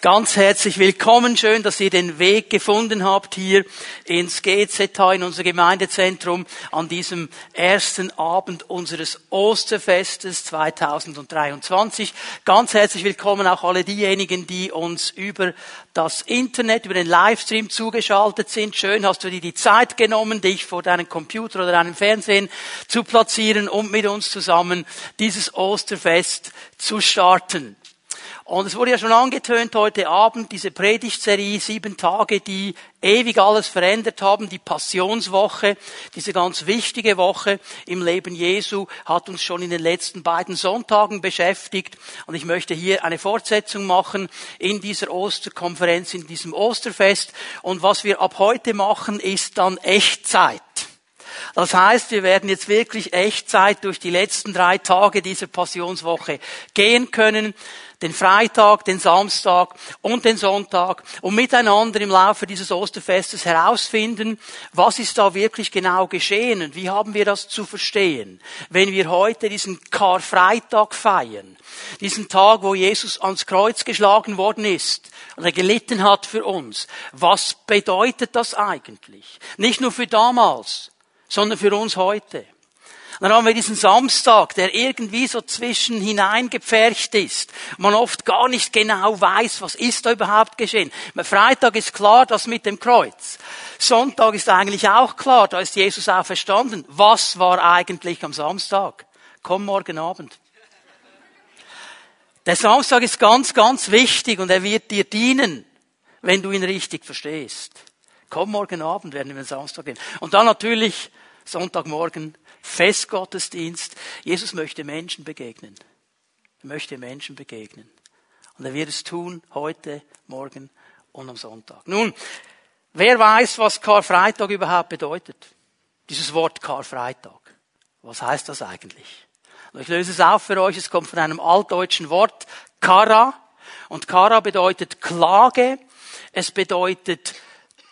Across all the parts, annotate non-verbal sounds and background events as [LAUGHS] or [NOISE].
Ganz herzlich willkommen. Schön, dass ihr den Weg gefunden habt hier ins GZH, in unser Gemeindezentrum, an diesem ersten Abend unseres Osterfestes 2023. Ganz herzlich willkommen auch alle diejenigen, die uns über das Internet, über den Livestream zugeschaltet sind. Schön hast du dir die Zeit genommen, dich vor deinem Computer oder deinem Fernsehen zu platzieren und mit uns zusammen dieses Osterfest zu starten. Und es wurde ja schon angetönt heute Abend, diese Predigtserie, sieben Tage, die ewig alles verändert haben. Die Passionswoche, diese ganz wichtige Woche im Leben Jesu, hat uns schon in den letzten beiden Sonntagen beschäftigt. Und ich möchte hier eine Fortsetzung machen in dieser Osterkonferenz, in diesem Osterfest. Und was wir ab heute machen, ist dann Echtzeit. Das heißt, wir werden jetzt wirklich Echtzeit durch die letzten drei Tage dieser Passionswoche gehen können den Freitag, den Samstag und den Sonntag und miteinander im Laufe dieses Osterfestes herausfinden, was ist da wirklich genau geschehen und wie haben wir das zu verstehen, wenn wir heute diesen Karfreitag feiern, diesen Tag, wo Jesus ans Kreuz geschlagen worden ist und er gelitten hat für uns. Was bedeutet das eigentlich? Nicht nur für damals, sondern für uns heute. Dann haben wir diesen Samstag, der irgendwie so zwischen hineingepfercht ist. Man oft gar nicht genau weiß, was ist da überhaupt geschehen. Freitag ist klar, das mit dem Kreuz. Sonntag ist eigentlich auch klar, da ist Jesus auch verstanden. Was war eigentlich am Samstag? Komm morgen Abend. Der Samstag ist ganz, ganz wichtig und er wird dir dienen, wenn du ihn richtig verstehst. Komm morgen Abend, werden wir den Samstag gehen. Und dann natürlich Sonntagmorgen Festgottesdienst. Jesus möchte Menschen begegnen. Er möchte Menschen begegnen. Und er wird es tun heute, morgen und am Sonntag. Nun, wer weiß, was Karfreitag überhaupt bedeutet? Dieses Wort Karfreitag. Was heißt das eigentlich? Ich löse es auf für euch. Es kommt von einem altdeutschen Wort, Kara. Und Kara bedeutet Klage. Es bedeutet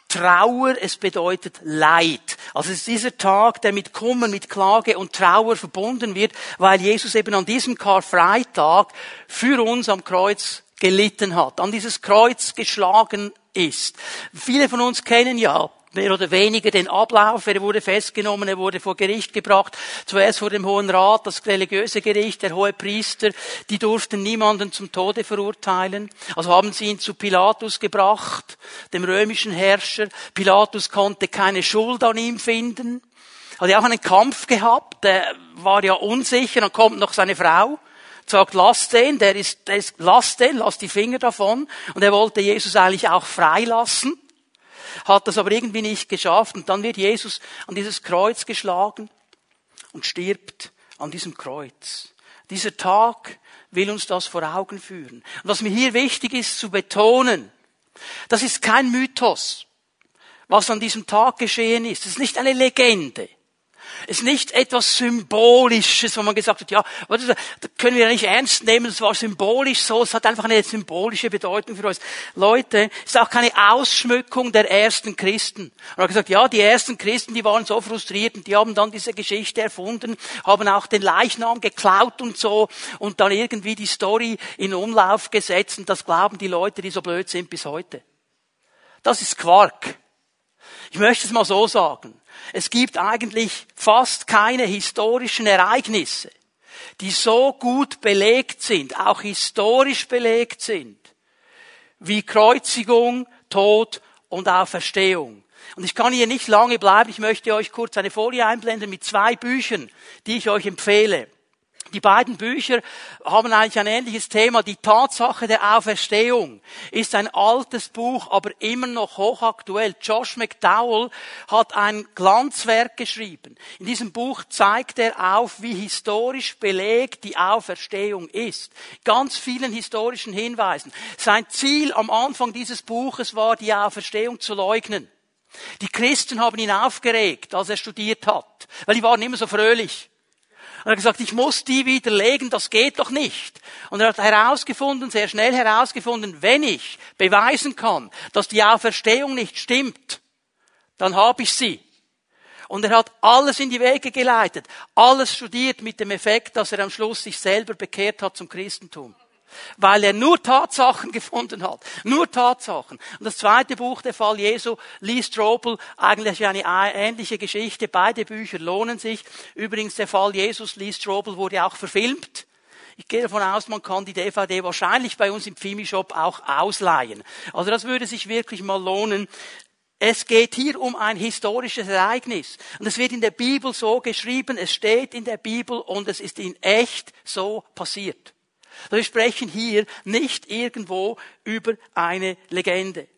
Trauer, es bedeutet Leid. Also es ist dieser Tag, der mit Kummer, mit Klage und Trauer verbunden wird, weil Jesus eben an diesem Karfreitag für uns am Kreuz gelitten hat, an dieses Kreuz geschlagen ist. Viele von uns kennen ja mehr oder weniger den Ablauf. Er wurde festgenommen, er wurde vor Gericht gebracht. Zuerst vor dem Hohen Rat, das religiöse Gericht, der hohe Priester. Die durften niemanden zum Tode verurteilen. Also haben sie ihn zu Pilatus gebracht, dem römischen Herrscher. Pilatus konnte keine Schuld an ihm finden. Hat ja auch einen Kampf gehabt, der war ja unsicher. Dann kommt noch seine Frau sagt, lass den, der ist, der ist, lass den, lass die Finger davon. Und er wollte Jesus eigentlich auch freilassen hat das aber irgendwie nicht geschafft und dann wird Jesus an dieses Kreuz geschlagen und stirbt an diesem Kreuz. Dieser Tag will uns das vor Augen führen. Und was mir hier wichtig ist zu betonen, das ist kein Mythos, was an diesem Tag geschehen ist. Es ist nicht eine Legende. Es ist nicht etwas Symbolisches, wo man gesagt hat, ja, das können wir ja nicht ernst nehmen, es war symbolisch so, es hat einfach eine symbolische Bedeutung für uns. Leute, es ist auch keine Ausschmückung der ersten Christen. Man hat gesagt, ja, die ersten Christen, die waren so frustriert und die haben dann diese Geschichte erfunden, haben auch den Leichnam geklaut und so und dann irgendwie die Story in Umlauf gesetzt und das glauben die Leute, die so blöd sind bis heute. Das ist Quark. Ich möchte es mal so sagen. Es gibt eigentlich fast keine historischen Ereignisse, die so gut belegt sind, auch historisch belegt sind, wie Kreuzigung, Tod und Auferstehung. Und ich kann hier nicht lange bleiben. Ich möchte euch kurz eine Folie einblenden mit zwei Büchern, die ich euch empfehle. Die beiden Bücher haben eigentlich ein ähnliches Thema. Die Tatsache der Auferstehung ist ein altes Buch, aber immer noch hochaktuell. Josh McDowell hat ein Glanzwerk geschrieben. In diesem Buch zeigt er auf, wie historisch belegt die Auferstehung ist. Ganz vielen historischen Hinweisen. Sein Ziel am Anfang dieses Buches war, die Auferstehung zu leugnen. Die Christen haben ihn aufgeregt, als er studiert hat, weil die waren immer so fröhlich. Und er hat gesagt, ich muss die widerlegen, das geht doch nicht. Und er hat herausgefunden, sehr schnell herausgefunden, wenn ich beweisen kann, dass die Auferstehung nicht stimmt, dann habe ich sie. Und er hat alles in die Wege geleitet, alles studiert mit dem Effekt, dass er am Schluss sich selber bekehrt hat zum Christentum. Weil er nur Tatsachen [LAUGHS] gefunden hat. Nur Tatsachen. Und das zweite Buch, der Fall Jesu, Lee Strobel, eigentlich eine ähnliche Geschichte. Beide Bücher lohnen sich. Übrigens, der Fall Jesus, Lee Strobel, wurde auch verfilmt. Ich gehe davon aus, man kann die DVD wahrscheinlich bei uns im Pfimi-Shop auch ausleihen. Also das würde sich wirklich mal lohnen. Es geht hier um ein historisches Ereignis. Und es wird in der Bibel so geschrieben, es steht in der Bibel und es ist in echt so passiert. Wir sprechen hier nicht irgendwo über eine Legende.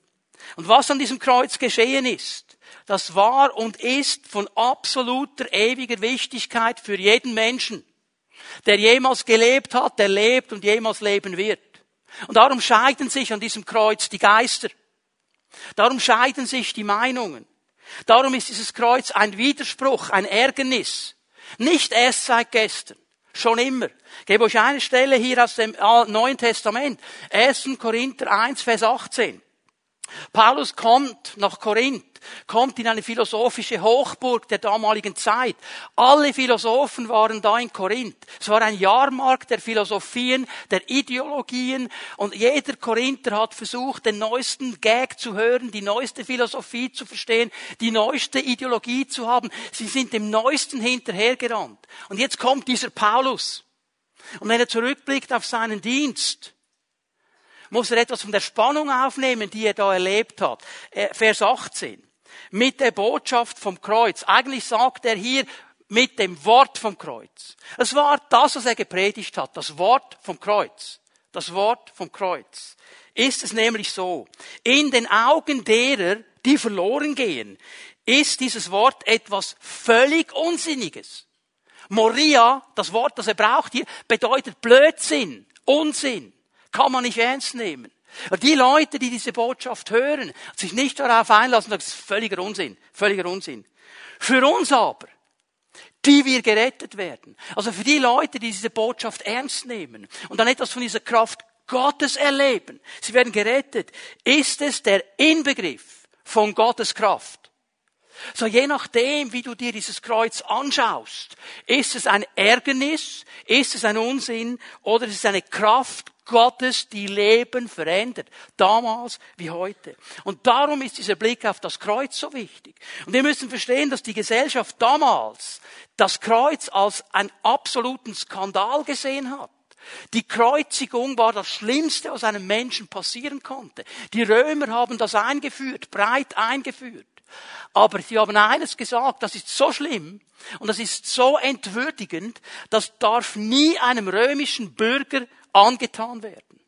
Und was an diesem Kreuz geschehen ist, das war und ist von absoluter ewiger Wichtigkeit für jeden Menschen, der jemals gelebt hat, der lebt und jemals leben wird. Und darum scheiden sich an diesem Kreuz die Geister. Darum scheiden sich die Meinungen. Darum ist dieses Kreuz ein Widerspruch, ein Ärgernis. Nicht erst seit gestern. Schon immer. Gebe euch eine Stelle hier aus dem Neuen Testament. 1. Korinther 1, Vers 18. Paulus kommt nach Korinth, kommt in eine philosophische Hochburg der damaligen Zeit. Alle Philosophen waren da in Korinth. Es war ein Jahrmarkt der Philosophien, der Ideologien und jeder Korinther hat versucht, den neuesten Gag zu hören, die neueste Philosophie zu verstehen, die neueste Ideologie zu haben. Sie sind dem Neuesten hinterhergerannt. Und jetzt kommt dieser Paulus. Und wenn er zurückblickt auf seinen Dienst, muss er etwas von der Spannung aufnehmen, die er da erlebt hat. Äh, Vers 18. Mit der Botschaft vom Kreuz. Eigentlich sagt er hier mit dem Wort vom Kreuz. Es war das, was er gepredigt hat. Das Wort vom Kreuz. Das Wort vom Kreuz. Ist es nämlich so. In den Augen derer, die verloren gehen, ist dieses Wort etwas völlig Unsinniges. Moria, das Wort, das er braucht hier, bedeutet Blödsinn, Unsinn. Kann man nicht ernst nehmen. Und die Leute, die diese Botschaft hören, sich nicht darauf einlassen, das ist völliger Unsinn, völliger Unsinn. Für uns aber, die wir gerettet werden, also für die Leute, die diese Botschaft ernst nehmen und dann etwas von dieser Kraft Gottes erleben, sie werden gerettet, ist es der Inbegriff von Gottes Kraft. So je nachdem, wie du dir dieses Kreuz anschaust, ist es ein Ärgernis, ist es ein Unsinn oder ist es eine Kraft Gottes, die Leben verändert. Damals wie heute. Und darum ist dieser Blick auf das Kreuz so wichtig. Und wir müssen verstehen, dass die Gesellschaft damals das Kreuz als einen absoluten Skandal gesehen hat. Die Kreuzigung war das Schlimmste, was einem Menschen passieren konnte. Die Römer haben das eingeführt, breit eingeführt. Aber sie haben eines gesagt, das ist so schlimm und das ist so entwürdigend, das darf nie einem römischen Bürger angetan werden.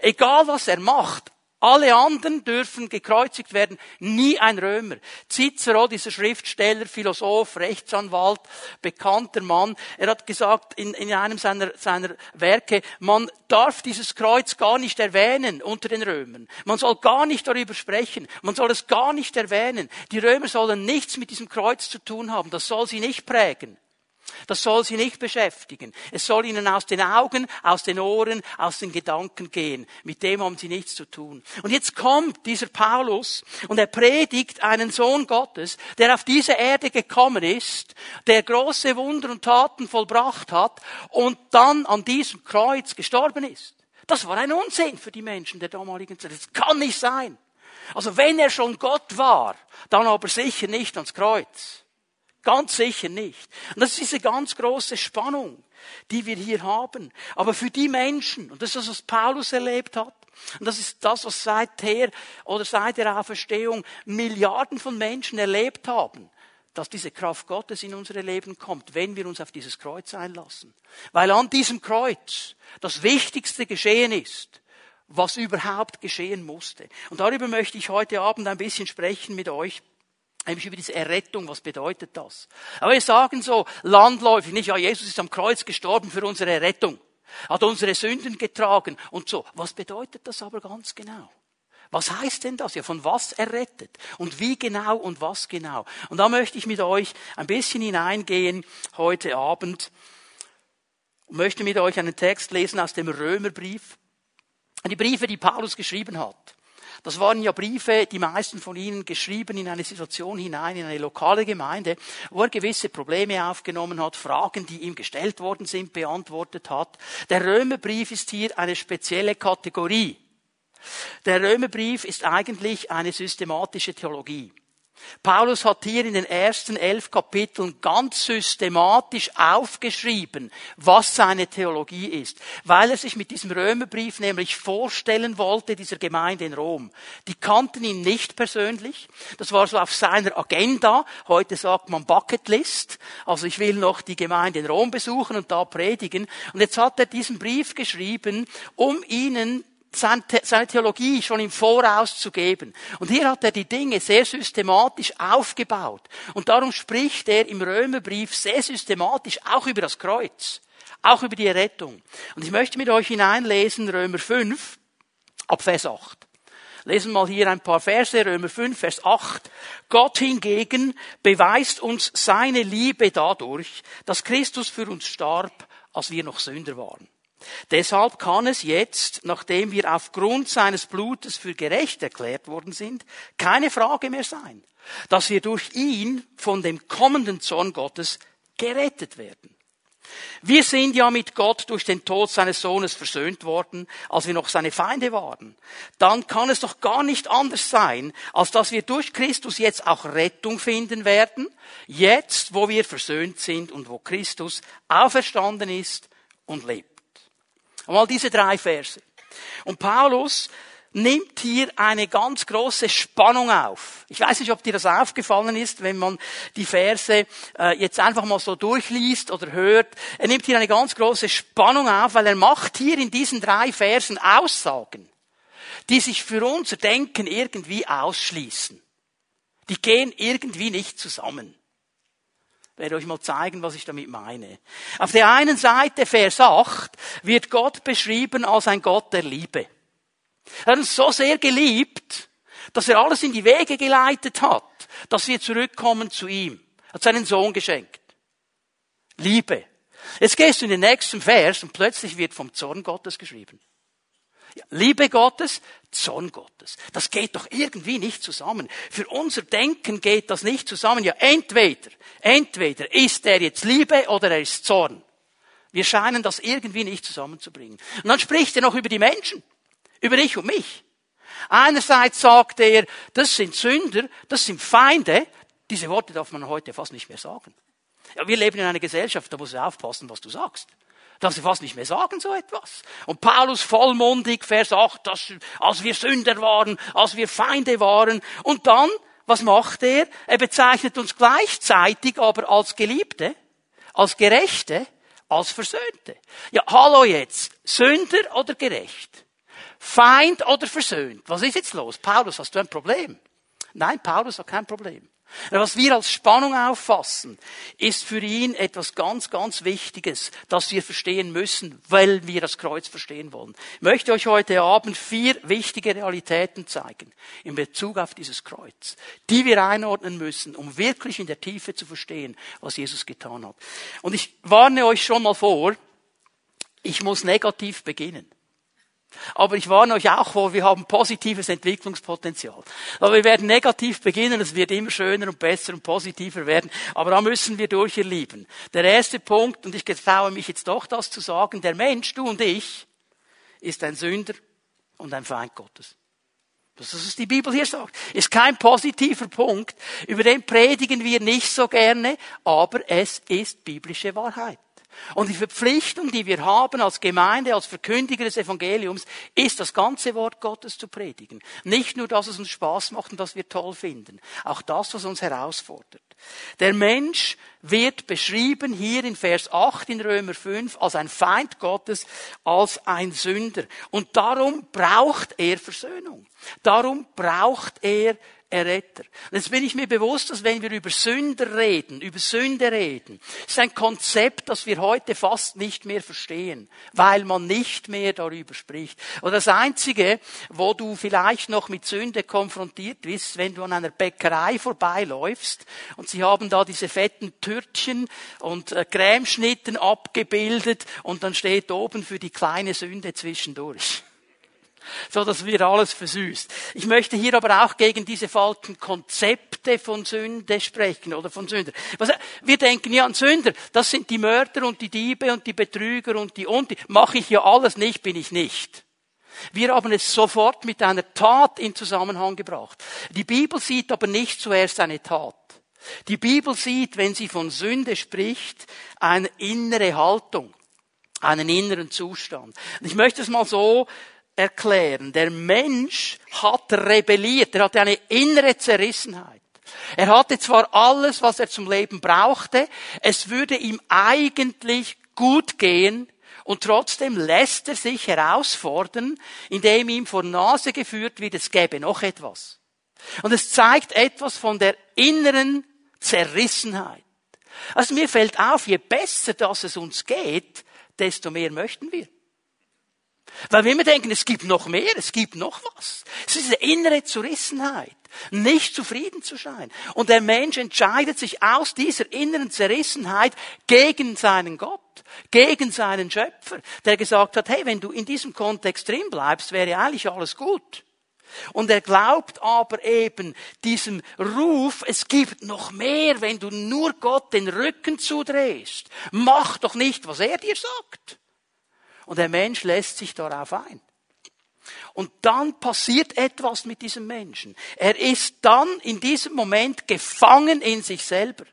Egal was er macht, alle anderen dürfen gekreuzigt werden, nie ein Römer. Cicero, dieser Schriftsteller, Philosoph, Rechtsanwalt, bekannter Mann, er hat gesagt in, in einem seiner, seiner Werke, man darf dieses Kreuz gar nicht erwähnen unter den Römern. Man soll gar nicht darüber sprechen. Man soll es gar nicht erwähnen. Die Römer sollen nichts mit diesem Kreuz zu tun haben. Das soll sie nicht prägen. Das soll sie nicht beschäftigen. Es soll ihnen aus den Augen, aus den Ohren, aus den Gedanken gehen. Mit dem haben sie nichts zu tun. Und jetzt kommt dieser Paulus und er predigt einen Sohn Gottes, der auf diese Erde gekommen ist, der große Wunder und Taten vollbracht hat und dann an diesem Kreuz gestorben ist. Das war ein Unsinn für die Menschen der damaligen Zeit. Das kann nicht sein. Also wenn er schon Gott war, dann aber sicher nicht ans Kreuz. Ganz sicher nicht. Und das ist diese ganz große Spannung, die wir hier haben. Aber für die Menschen, und das ist das, was Paulus erlebt hat, und das ist das, was seither oder seit der Auferstehung Milliarden von Menschen erlebt haben, dass diese Kraft Gottes in unsere Leben kommt, wenn wir uns auf dieses Kreuz einlassen. Weil an diesem Kreuz das Wichtigste geschehen ist, was überhaupt geschehen musste. Und darüber möchte ich heute Abend ein bisschen sprechen mit euch. Nämlich über diese Errettung, was bedeutet das? Aber wir sagen so landläufig nicht, ja, Jesus ist am Kreuz gestorben für unsere Errettung, hat unsere Sünden getragen und so. Was bedeutet das aber ganz genau? Was heißt denn das? Ja, von was errettet? Und wie genau und was genau? Und da möchte ich mit euch ein bisschen hineingehen heute Abend und möchte mit euch einen Text lesen aus dem Römerbrief. Die Briefe, die Paulus geschrieben hat. Das waren ja Briefe, die meisten von ihnen geschrieben in eine Situation hinein, in eine lokale Gemeinde, wo er gewisse Probleme aufgenommen hat, Fragen, die ihm gestellt worden sind, beantwortet hat. Der Römerbrief ist hier eine spezielle Kategorie. Der Römerbrief ist eigentlich eine systematische Theologie. Paulus hat hier in den ersten elf Kapiteln ganz systematisch aufgeschrieben, was seine Theologie ist, weil er sich mit diesem Römerbrief nämlich vorstellen wollte, dieser Gemeinde in Rom. Die kannten ihn nicht persönlich, das war so auf seiner Agenda, heute sagt man Bucketlist, also ich will noch die Gemeinde in Rom besuchen und da predigen, und jetzt hat er diesen Brief geschrieben, um ihnen seine Theologie schon im Voraus zu geben. Und hier hat er die Dinge sehr systematisch aufgebaut. Und darum spricht er im Römerbrief sehr systematisch auch über das Kreuz, auch über die Errettung. Und ich möchte mit euch hineinlesen Römer 5 ab Vers 8. Lesen mal hier ein paar Verse, Römer 5, Vers 8. Gott hingegen beweist uns seine Liebe dadurch, dass Christus für uns starb, als wir noch Sünder waren. Deshalb kann es jetzt, nachdem wir aufgrund seines Blutes für gerecht erklärt worden sind, keine Frage mehr sein, dass wir durch ihn von dem kommenden Zorn Gottes gerettet werden. Wir sind ja mit Gott durch den Tod seines Sohnes versöhnt worden, als wir noch seine Feinde waren. Dann kann es doch gar nicht anders sein, als dass wir durch Christus jetzt auch Rettung finden werden, jetzt wo wir versöhnt sind und wo Christus auferstanden ist und lebt. Einmal diese drei Verse. Und Paulus nimmt hier eine ganz große Spannung auf. Ich weiß nicht, ob dir das aufgefallen ist, wenn man die Verse äh, jetzt einfach mal so durchliest oder hört. Er nimmt hier eine ganz große Spannung auf, weil er macht hier in diesen drei Versen Aussagen, die sich für unser Denken irgendwie ausschließen. Die gehen irgendwie nicht zusammen. Ich werde euch mal zeigen, was ich damit meine. Auf der einen Seite, Vers 8, wird Gott beschrieben als ein Gott der Liebe. Er hat uns so sehr geliebt, dass er alles in die Wege geleitet hat, dass wir zurückkommen zu ihm. Er hat seinen Sohn geschenkt. Liebe. Jetzt gehst du in den nächsten Vers und plötzlich wird vom Zorn Gottes geschrieben. Liebe Gottes, Zorn Gottes. Das geht doch irgendwie nicht zusammen. Für unser Denken geht das nicht zusammen. Ja, entweder, entweder ist er jetzt Liebe oder er ist Zorn. Wir scheinen das irgendwie nicht zusammenzubringen. Und dann spricht er noch über die Menschen. Über dich und mich. Einerseits sagt er, das sind Sünder, das sind Feinde. Diese Worte darf man heute fast nicht mehr sagen. Ja, wir leben in einer Gesellschaft, da musst du aufpassen, was du sagst. Darf sie fast nicht mehr sagen, so etwas. Und Paulus vollmundig, Vers 8, dass, als wir Sünder waren, als wir Feinde waren. Und dann, was macht er? Er bezeichnet uns gleichzeitig aber als Geliebte, als Gerechte, als Versöhnte. Ja, hallo jetzt. Sünder oder gerecht? Feind oder versöhnt? Was ist jetzt los? Paulus, hast du ein Problem? Nein, Paulus hat kein Problem. Was wir als Spannung auffassen, ist für ihn etwas ganz, ganz Wichtiges, das wir verstehen müssen, weil wir das Kreuz verstehen wollen. Ich möchte euch heute Abend vier wichtige Realitäten zeigen in Bezug auf dieses Kreuz, die wir einordnen müssen, um wirklich in der Tiefe zu verstehen, was Jesus getan hat. Und ich warne euch schon mal vor, ich muss negativ beginnen. Aber ich warne euch auch vor, wir haben positives Entwicklungspotenzial. Aber wir werden negativ beginnen, es wird immer schöner und besser und positiver werden. Aber da müssen wir durch, ihr Lieben. Der erste Punkt, und ich getraue mich jetzt doch das zu sagen, der Mensch, du und ich, ist ein Sünder und ein Feind Gottes. Das ist, was die Bibel hier sagt. Ist kein positiver Punkt. Über den predigen wir nicht so gerne, aber es ist biblische Wahrheit. Und die Verpflichtung, die wir haben als Gemeinde, als Verkündiger des Evangeliums, ist das ganze Wort Gottes zu predigen. Nicht nur, dass es uns Spaß macht und dass wir toll finden. Auch das, was uns herausfordert. Der Mensch wird beschrieben hier in Vers 8 in Römer 5 als ein Feind Gottes, als ein Sünder. Und darum braucht er Versöhnung. Darum braucht er Erretter. Und jetzt bin ich mir bewusst, dass wenn wir über Sünder reden, über Sünde reden, ist ein Konzept, das wir heute fast nicht mehr verstehen, weil man nicht mehr darüber spricht. Und das Einzige, wo du vielleicht noch mit Sünde konfrontiert bist, wenn du an einer Bäckerei vorbeiläufst und sie haben da diese fetten Türtchen und äh, Cremeschnitten abgebildet und dann steht oben für die kleine Sünde zwischendurch. So dass wir alles versüßt. Ich möchte hier aber auch gegen diese falschen Konzepte von Sünde sprechen oder von Sünder. Wir denken ja an Sünder, das sind die Mörder und die Diebe und die Betrüger und die und die. Mache ich ja alles nicht, bin ich nicht. Wir haben es sofort mit einer Tat in Zusammenhang gebracht. Die Bibel sieht aber nicht zuerst eine Tat. Die Bibel sieht, wenn sie von Sünde spricht, eine innere Haltung, einen inneren Zustand. ich möchte es mal so erklären. Der Mensch hat rebelliert. Er hatte eine innere Zerrissenheit. Er hatte zwar alles, was er zum Leben brauchte. Es würde ihm eigentlich gut gehen. Und trotzdem lässt er sich herausfordern, indem ihm vor Nase geführt wird, es gäbe noch etwas. Und es zeigt etwas von der inneren Zerrissenheit. Also mir fällt auf, je besser das es uns geht, desto mehr möchten wir. Weil wir immer denken, es gibt noch mehr, es gibt noch was. Es ist eine innere Zerrissenheit, nicht zufrieden zu sein. Und der Mensch entscheidet sich aus dieser inneren Zerrissenheit gegen seinen Gott, gegen seinen Schöpfer, der gesagt hat, hey, wenn du in diesem Kontext drin bleibst, wäre eigentlich alles gut. Und er glaubt aber eben diesem Ruf, es gibt noch mehr, wenn du nur Gott den Rücken zudrehst. Mach doch nicht, was er dir sagt. Und der Mensch lässt sich darauf ein. Und dann passiert etwas mit diesem Menschen. Er ist dann in diesem Moment gefangen in sich selber.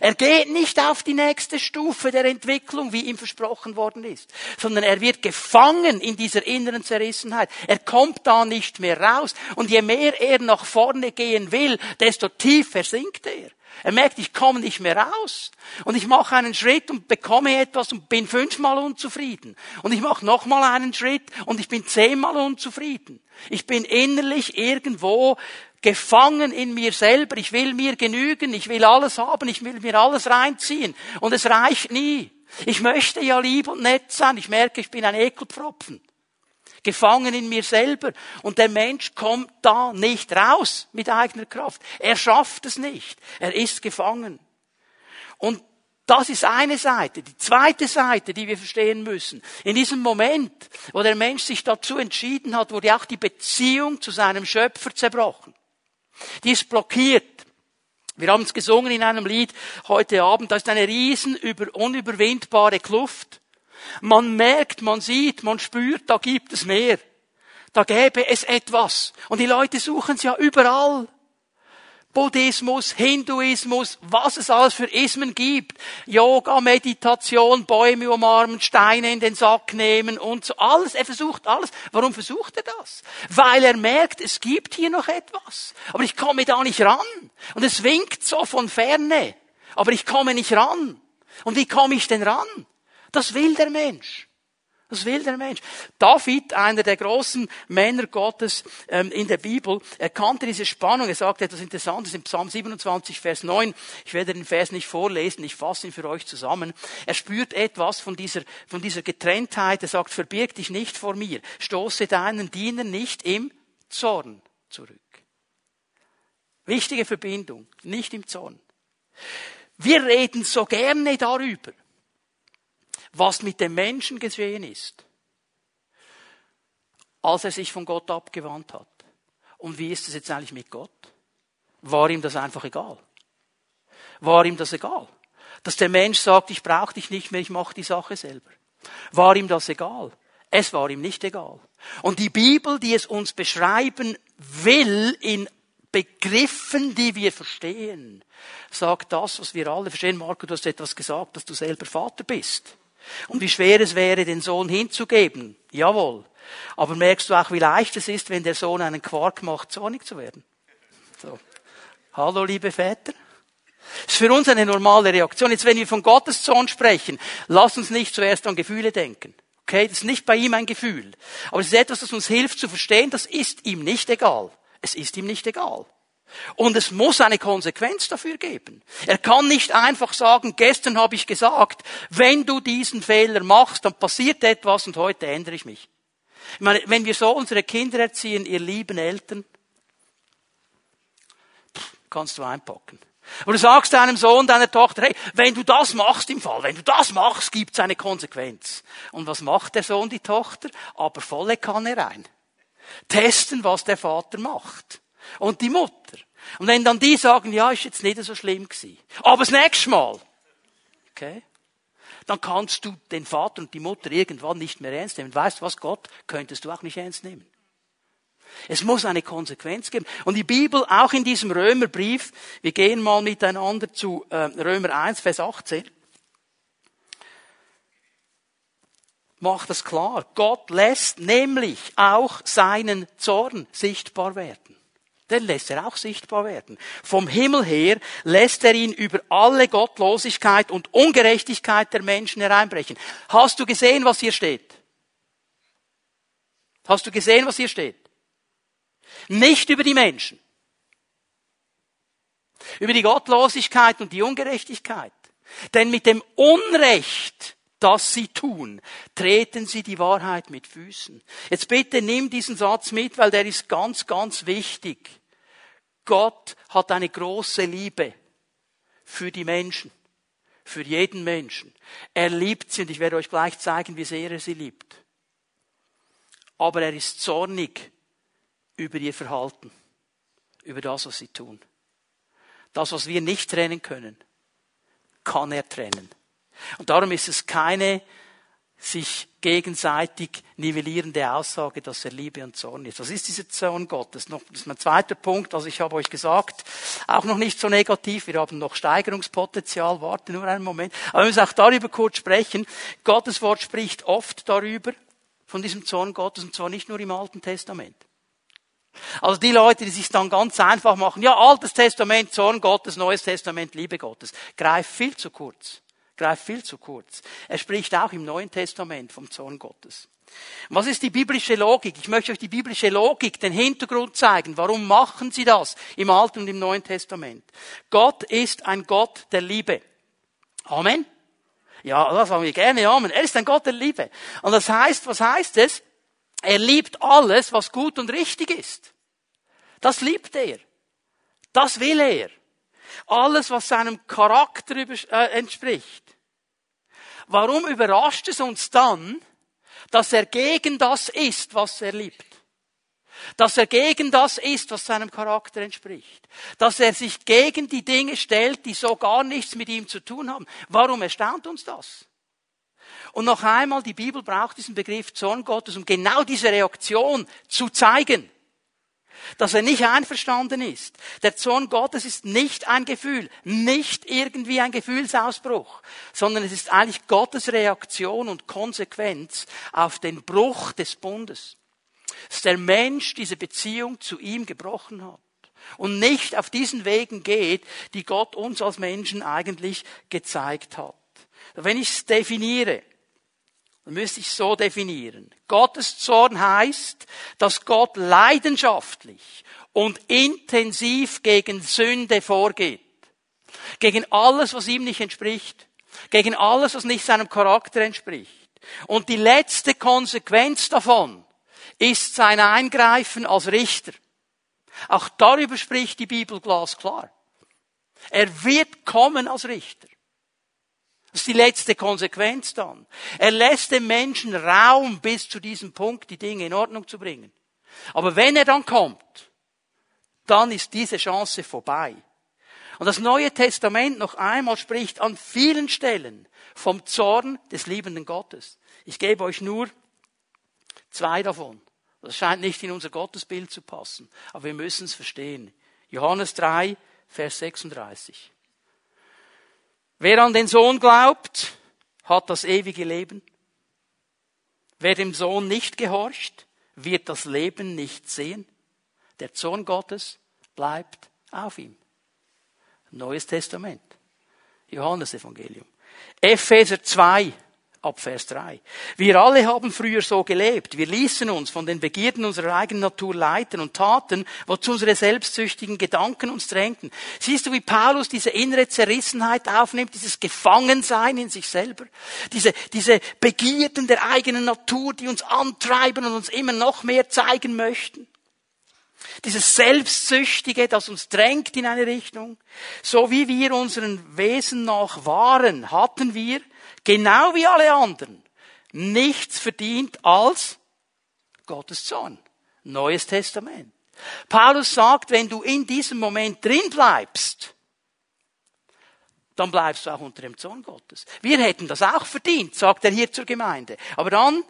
Er geht nicht auf die nächste Stufe der Entwicklung, wie ihm versprochen worden ist, sondern er wird gefangen in dieser inneren Zerrissenheit. Er kommt da nicht mehr raus. Und je mehr er nach vorne gehen will, desto tiefer sinkt er. Er merkt, ich komme nicht mehr raus. Und ich mache einen Schritt und bekomme etwas und bin fünfmal unzufrieden. Und ich mache nochmal einen Schritt und ich bin zehnmal unzufrieden. Ich bin innerlich irgendwo gefangen in mir selber. Ich will mir genügen, ich will alles haben, ich will mir alles reinziehen. Und es reicht nie. Ich möchte ja lieb und nett sein. Ich merke, ich bin ein Ekelpfropfen gefangen in mir selber. Und der Mensch kommt da nicht raus mit eigener Kraft. Er schafft es nicht. Er ist gefangen. Und das ist eine Seite. Die zweite Seite, die wir verstehen müssen. In diesem Moment, wo der Mensch sich dazu entschieden hat, wurde auch die Beziehung zu seinem Schöpfer zerbrochen. Die ist blockiert. Wir haben es gesungen in einem Lied heute Abend. Da ist eine riesen, unüberwindbare Kluft. Man merkt, man sieht, man spürt, da gibt es mehr. Da gäbe es etwas. Und die Leute suchen es ja überall. Buddhismus, Hinduismus, was es alles für Ismen gibt. Yoga, Meditation, Bäume umarmen, Steine in den Sack nehmen und so. Alles, er versucht alles. Warum versucht er das? Weil er merkt, es gibt hier noch etwas. Aber ich komme da nicht ran. Und es winkt so von ferne. Aber ich komme nicht ran. Und wie komme ich denn ran? Das will der Mensch. Das will der Mensch. David, einer der großen Männer Gottes ähm, in der Bibel, erkannte diese Spannung. Er sagt etwas Interessantes in Psalm 27, Vers 9. Ich werde den Vers nicht vorlesen, ich fasse ihn für euch zusammen. Er spürt etwas von dieser, von dieser Getrenntheit. Er sagt, verbirg dich nicht vor mir, stoße deinen Diener nicht im Zorn zurück. Wichtige Verbindung, nicht im Zorn. Wir reden so gerne darüber was mit dem Menschen geschehen ist, als er sich von Gott abgewandt hat. Und wie ist es jetzt eigentlich mit Gott? War ihm das einfach egal? War ihm das egal? Dass der Mensch sagt, ich brauche dich nicht mehr, ich mache die Sache selber. War ihm das egal? Es war ihm nicht egal. Und die Bibel, die es uns beschreiben will in Begriffen, die wir verstehen, sagt das, was wir alle verstehen. Marco, du hast etwas gesagt, dass du selber Vater bist. Und wie schwer es wäre, den Sohn hinzugeben. Jawohl. Aber merkst du auch, wie leicht es ist, wenn der Sohn einen Quark macht, zornig zu werden? So. Hallo, liebe Väter. Das ist für uns eine normale Reaktion. Jetzt, wenn wir von Gottes Zorn sprechen, lass uns nicht zuerst an Gefühle denken. Okay, das ist nicht bei ihm ein Gefühl. Aber es ist etwas, das uns hilft zu verstehen, das ist ihm nicht egal. Es ist ihm nicht egal. Und es muss eine Konsequenz dafür geben. Er kann nicht einfach sagen, gestern habe ich gesagt, wenn du diesen Fehler machst, dann passiert etwas und heute ändere ich mich. Ich meine, wenn wir so unsere Kinder erziehen, ihr lieben Eltern, kannst du einpacken. Aber du sagst deinem Sohn, deiner Tochter, hey, wenn du das machst im Fall, wenn du das machst, gibt es eine Konsequenz. Und was macht der Sohn, die Tochter? Aber volle Kanne rein. Testen, was der Vater macht. Und die Mutter. Und wenn dann die sagen, ja, ist jetzt nicht so schlimm gewesen. Aber das nächste Mal. Okay? Dann kannst du den Vater und die Mutter irgendwann nicht mehr ernst nehmen. Weißt du was, Gott könntest du auch nicht ernst nehmen. Es muss eine Konsequenz geben. Und die Bibel, auch in diesem Römerbrief, wir gehen mal miteinander zu äh, Römer 1, Vers 18, macht das klar. Gott lässt nämlich auch seinen Zorn sichtbar werden. Den lässt er auch sichtbar werden. Vom Himmel her lässt er ihn über alle Gottlosigkeit und Ungerechtigkeit der Menschen hereinbrechen. Hast du gesehen, was hier steht? Hast du gesehen, was hier steht? Nicht über die Menschen. Über die Gottlosigkeit und die Ungerechtigkeit. Denn mit dem Unrecht, das sie tun, treten sie die Wahrheit mit Füßen. Jetzt bitte nimm diesen Satz mit, weil der ist ganz, ganz wichtig. Gott hat eine große Liebe für die Menschen, für jeden Menschen. Er liebt sie und ich werde euch gleich zeigen, wie sehr er sie liebt. Aber er ist zornig über ihr Verhalten, über das, was sie tun. Das, was wir nicht trennen können, kann er trennen. Und darum ist es keine sich gegenseitig nivellierende Aussage, dass er Liebe und Zorn ist. Was ist dieser Zorn Gottes? Noch, das ist mein zweiter Punkt. Also ich habe euch gesagt, auch noch nicht so negativ. Wir haben noch Steigerungspotenzial. Warte nur einen Moment. Aber wir müssen auch darüber kurz sprechen. Gottes Wort spricht oft darüber, von diesem Zorn Gottes, und zwar nicht nur im Alten Testament. Also die Leute, die sich dann ganz einfach machen, ja, Altes Testament, Zorn Gottes, Neues Testament, Liebe Gottes, greift viel zu kurz. Greift viel zu kurz. Er spricht auch im Neuen Testament vom Zorn Gottes. Was ist die biblische Logik? Ich möchte euch die biblische Logik, den Hintergrund zeigen. Warum machen sie das im Alten und im Neuen Testament? Gott ist ein Gott der Liebe. Amen. Ja, das sagen wir gerne. Amen. Er ist ein Gott der Liebe. Und das heißt, was heißt es? Er liebt alles, was gut und richtig ist. Das liebt er. Das will er. Alles, was seinem Charakter äh, entspricht. Warum überrascht es uns dann, dass er gegen das ist, was er liebt? Dass er gegen das ist, was seinem Charakter entspricht. Dass er sich gegen die Dinge stellt, die so gar nichts mit ihm zu tun haben. Warum erstaunt uns das? Und noch einmal, die Bibel braucht diesen Begriff Zorn Gottes, um genau diese Reaktion zu zeigen. Dass er nicht einverstanden ist. Der Zorn Gottes ist nicht ein Gefühl, nicht irgendwie ein Gefühlsausbruch, sondern es ist eigentlich Gottes Reaktion und Konsequenz auf den Bruch des Bundes. Dass der Mensch diese Beziehung zu ihm gebrochen hat und nicht auf diesen Wegen geht, die Gott uns als Menschen eigentlich gezeigt hat. Wenn ich es definiere, dann müsste ich so definieren. Gottes Zorn heißt, dass Gott leidenschaftlich und intensiv gegen Sünde vorgeht. Gegen alles, was ihm nicht entspricht. Gegen alles, was nicht seinem Charakter entspricht. Und die letzte Konsequenz davon ist sein Eingreifen als Richter. Auch darüber spricht die Bibel glasklar. Er wird kommen als Richter. Das ist die letzte Konsequenz dann. Er lässt dem Menschen Raum bis zu diesem Punkt, die Dinge in Ordnung zu bringen. Aber wenn er dann kommt, dann ist diese Chance vorbei. Und das Neue Testament noch einmal spricht an vielen Stellen vom Zorn des liebenden Gottes. Ich gebe euch nur zwei davon. Das scheint nicht in unser Gottesbild zu passen, aber wir müssen es verstehen. Johannes 3, Vers 36. Wer an den Sohn glaubt, hat das ewige Leben. Wer dem Sohn nicht gehorcht, wird das Leben nicht sehen. Der Sohn Gottes bleibt auf ihm. Neues Testament. Johannes Evangelium. Epheser 2, ab Vers 3. Wir alle haben früher so gelebt. Wir ließen uns von den Begierden unserer eigenen Natur leiten und taten, wozu unsere selbstsüchtigen Gedanken uns drängten. Siehst du, wie Paulus diese innere Zerrissenheit aufnimmt, dieses Gefangensein in sich selber, diese, diese Begierden der eigenen Natur, die uns antreiben und uns immer noch mehr zeigen möchten. Dieses Selbstsüchtige, das uns drängt in eine Richtung. So wie wir unseren Wesen nach waren, hatten wir genau wie alle anderen, nichts verdient als Gottes Zorn. Neues Testament. Paulus sagt, wenn du in diesem Moment drin bleibst, dann bleibst du auch unter dem Zorn Gottes. Wir hätten das auch verdient, sagt er hier zur Gemeinde. Aber dann,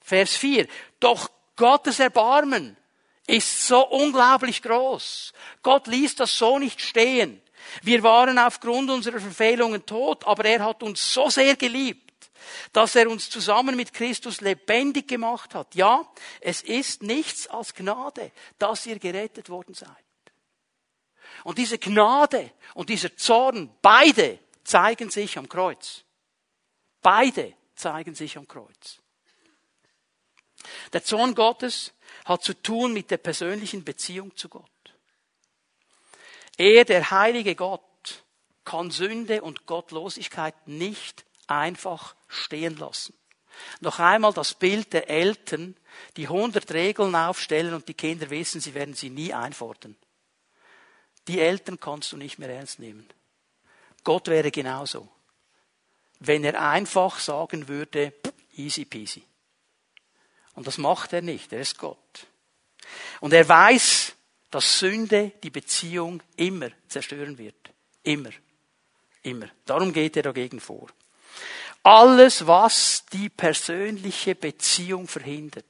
Vers 4, doch Gottes Erbarmen ist so unglaublich groß. Gott ließ das so nicht stehen. Wir waren aufgrund unserer Verfehlungen tot, aber er hat uns so sehr geliebt, dass er uns zusammen mit Christus lebendig gemacht hat. Ja, es ist nichts als Gnade, dass ihr gerettet worden seid. Und diese Gnade und dieser Zorn, beide zeigen sich am Kreuz. Beide zeigen sich am Kreuz. Der Zorn Gottes hat zu tun mit der persönlichen Beziehung zu Gott. Er, der heilige Gott, kann Sünde und Gottlosigkeit nicht einfach stehen lassen. Noch einmal das Bild der Eltern, die hundert Regeln aufstellen und die Kinder wissen, sie werden sie nie einfordern. Die Eltern kannst du nicht mehr ernst nehmen. Gott wäre genauso. Wenn er einfach sagen würde, easy peasy. Und das macht er nicht, er ist Gott. Und er weiß, dass Sünde die Beziehung immer zerstören wird. Immer. Immer. Darum geht er dagegen vor. Alles, was die persönliche Beziehung verhindert,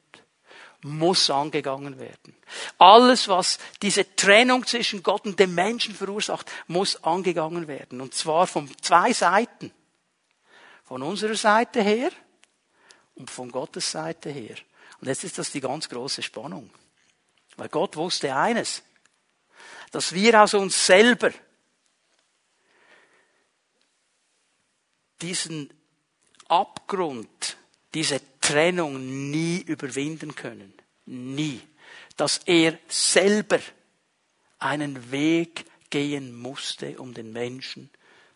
muss angegangen werden. Alles, was diese Trennung zwischen Gott und dem Menschen verursacht, muss angegangen werden. Und zwar von zwei Seiten. Von unserer Seite her und von Gottes Seite her. Und jetzt ist das die ganz große Spannung. Weil Gott wusste eines, dass wir aus uns selber diesen Abgrund, diese Trennung nie überwinden können. Nie. Dass er selber einen Weg gehen musste, um den Menschen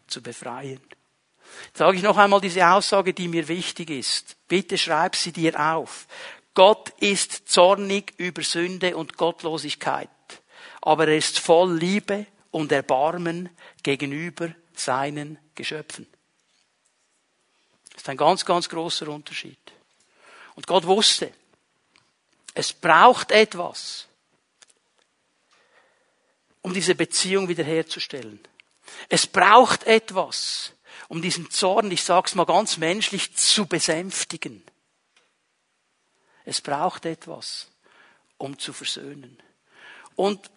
zu befreien. Jetzt sage ich noch einmal diese Aussage, die mir wichtig ist. Bitte schreib sie dir auf. Gott ist zornig über Sünde und Gottlosigkeit, aber er ist voll Liebe und Erbarmen gegenüber seinen Geschöpfen. Das ist ein ganz, ganz großer Unterschied. Und Gott wusste, es braucht etwas, um diese Beziehung wiederherzustellen. Es braucht etwas, um diesen Zorn, ich sag's mal ganz menschlich, zu besänftigen. Es braucht etwas, um zu versöhnen. Und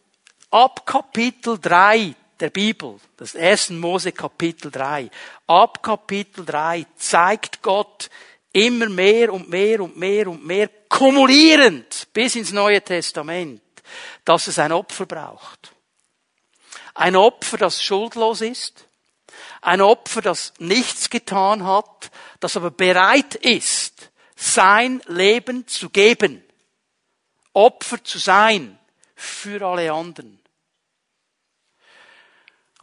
ab Kapitel 3 der Bibel, das ersten Mose Kapitel 3, ab Kapitel 3 zeigt Gott immer mehr und mehr und mehr und mehr kumulierend bis ins Neue Testament, dass es ein Opfer braucht. Ein Opfer, das schuldlos ist. Ein Opfer, das nichts getan hat, das aber bereit ist, sein Leben zu geben. Opfer zu sein für alle anderen.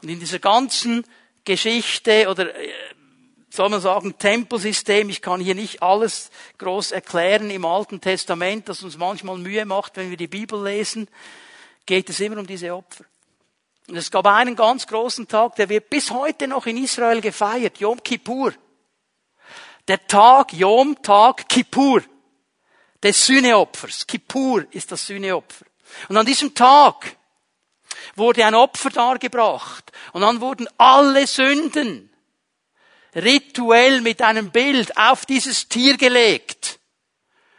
Und in dieser ganzen Geschichte oder äh, soll man sagen, Tempelsystem. Ich kann hier nicht alles groß erklären im Alten Testament, das uns manchmal Mühe macht, wenn wir die Bibel lesen, geht es immer um diese Opfer. Und es gab einen ganz großen Tag, der wird bis heute noch in Israel gefeiert, Yom Kippur. Der Tag, Yom, Tag, Kippur, des Sühneopfers. Kippur ist das Sühneopfer. Und an diesem Tag wurde ein Opfer dargebracht. Und dann wurden alle Sünden rituell mit einem Bild auf dieses Tier gelegt.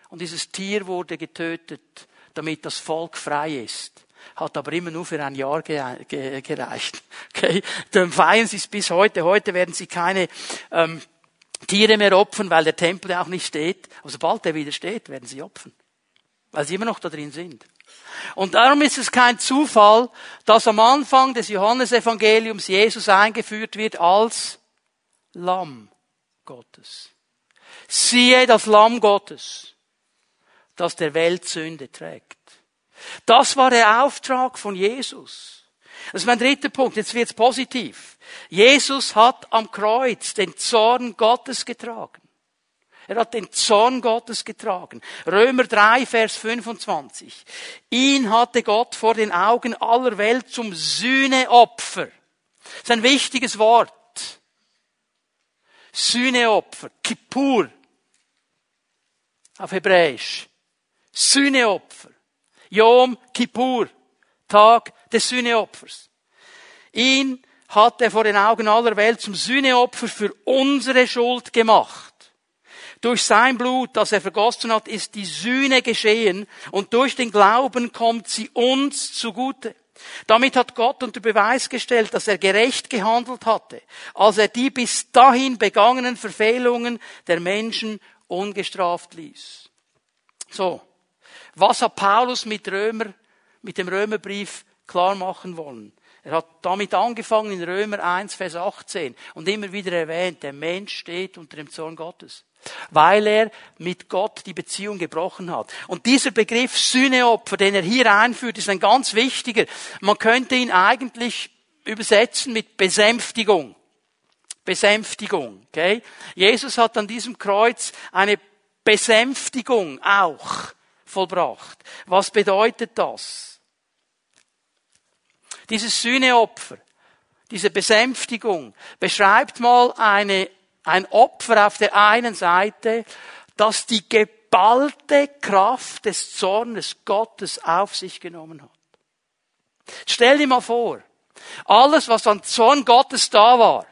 Und dieses Tier wurde getötet, damit das Volk frei ist. Hat aber immer nur für ein Jahr gereicht. [LAUGHS] Okay? Dann feiern sie es bis heute. Heute werden sie keine ähm, Tiere mehr opfern, weil der Tempel ja auch nicht steht. Aber sobald er wieder steht, werden sie opfern. Weil sie immer noch da drin sind. Und darum ist es kein Zufall, dass am Anfang des Johannesevangeliums Jesus eingeführt wird als Lamm Gottes. Siehe das Lamm Gottes, das der Welt Sünde trägt. Das war der Auftrag von Jesus. Das ist mein dritter Punkt. Jetzt wird's positiv. Jesus hat am Kreuz den Zorn Gottes getragen. Er hat den Zorn Gottes getragen. Römer 3, Vers 25. Ihn hatte Gott vor den Augen aller Welt zum Sühneopfer. Das ist ein wichtiges Wort. Sühneopfer, Kippur auf Hebräisch. Sühneopfer. Yom Kippur, Tag des Sühneopfers. Ihn hat er vor den Augen aller Welt zum Sühneopfer für unsere Schuld gemacht. Durch sein Blut, das er vergossen hat, ist die Sühne geschehen und durch den Glauben kommt sie uns zugute. Damit hat Gott unter Beweis gestellt, dass er gerecht gehandelt hatte, als er die bis dahin begangenen Verfehlungen der Menschen ungestraft ließ. So. Was hat Paulus mit Römer, mit dem Römerbrief klar machen wollen? Er hat damit angefangen in Römer 1, Vers 18 und immer wieder erwähnt, der Mensch steht unter dem Zorn Gottes weil er mit Gott die Beziehung gebrochen hat. Und dieser Begriff Sühneopfer, den er hier einführt, ist ein ganz wichtiger. Man könnte ihn eigentlich übersetzen mit Besänftigung. Besänftigung, okay? Jesus hat an diesem Kreuz eine Besänftigung auch vollbracht. Was bedeutet das? Dieses Sühneopfer, diese Besänftigung beschreibt mal eine ein Opfer auf der einen Seite, das die geballte Kraft des Zornes Gottes auf sich genommen hat. Stell dir mal vor, alles, was an Zorn Gottes da war,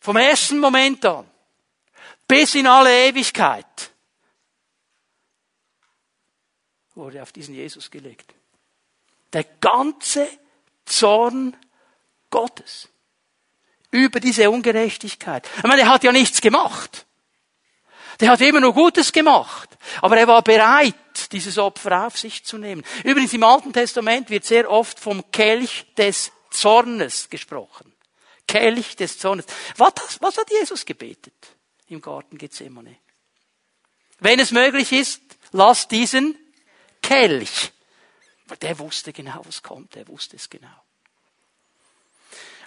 vom ersten Moment an bis in alle Ewigkeit, wurde auf diesen Jesus gelegt. Der ganze Zorn Gottes über diese Ungerechtigkeit. Ich meine, er hat ja nichts gemacht. Der hat immer nur Gutes gemacht. Aber er war bereit, dieses Opfer auf sich zu nehmen. Übrigens im Alten Testament wird sehr oft vom Kelch des Zornes gesprochen. Kelch des Zornes. Was, was hat Jesus gebetet im Garten Gethsemane? Wenn es möglich ist, lass diesen Kelch. Der wusste genau, was kommt. Der wusste es genau.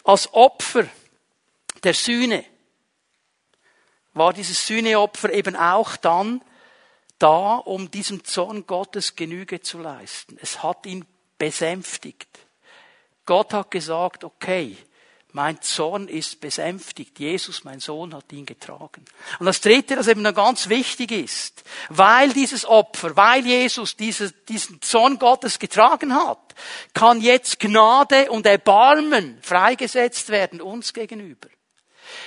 Als Opfer der Sühne war dieses Sühneopfer eben auch dann da, um diesem Zorn Gottes Genüge zu leisten. Es hat ihn besänftigt. Gott hat gesagt, okay, mein Zorn ist besänftigt. Jesus, mein Sohn, hat ihn getragen. Und das Dritte, das eben dann ganz wichtig ist, weil dieses Opfer, weil Jesus diese, diesen Zorn Gottes getragen hat, kann jetzt Gnade und Erbarmen freigesetzt werden uns gegenüber.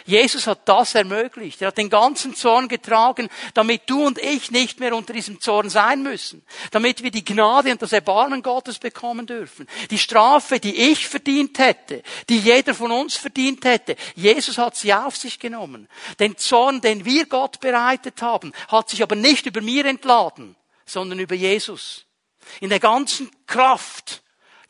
Jesus hat das ermöglicht. Er hat den ganzen Zorn getragen, damit du und ich nicht mehr unter diesem Zorn sein müssen. Damit wir die Gnade und das Erbarmen Gottes bekommen dürfen. Die Strafe, die ich verdient hätte, die jeder von uns verdient hätte, Jesus hat sie auf sich genommen. Den Zorn, den wir Gott bereitet haben, hat sich aber nicht über mir entladen, sondern über Jesus. In der ganzen Kraft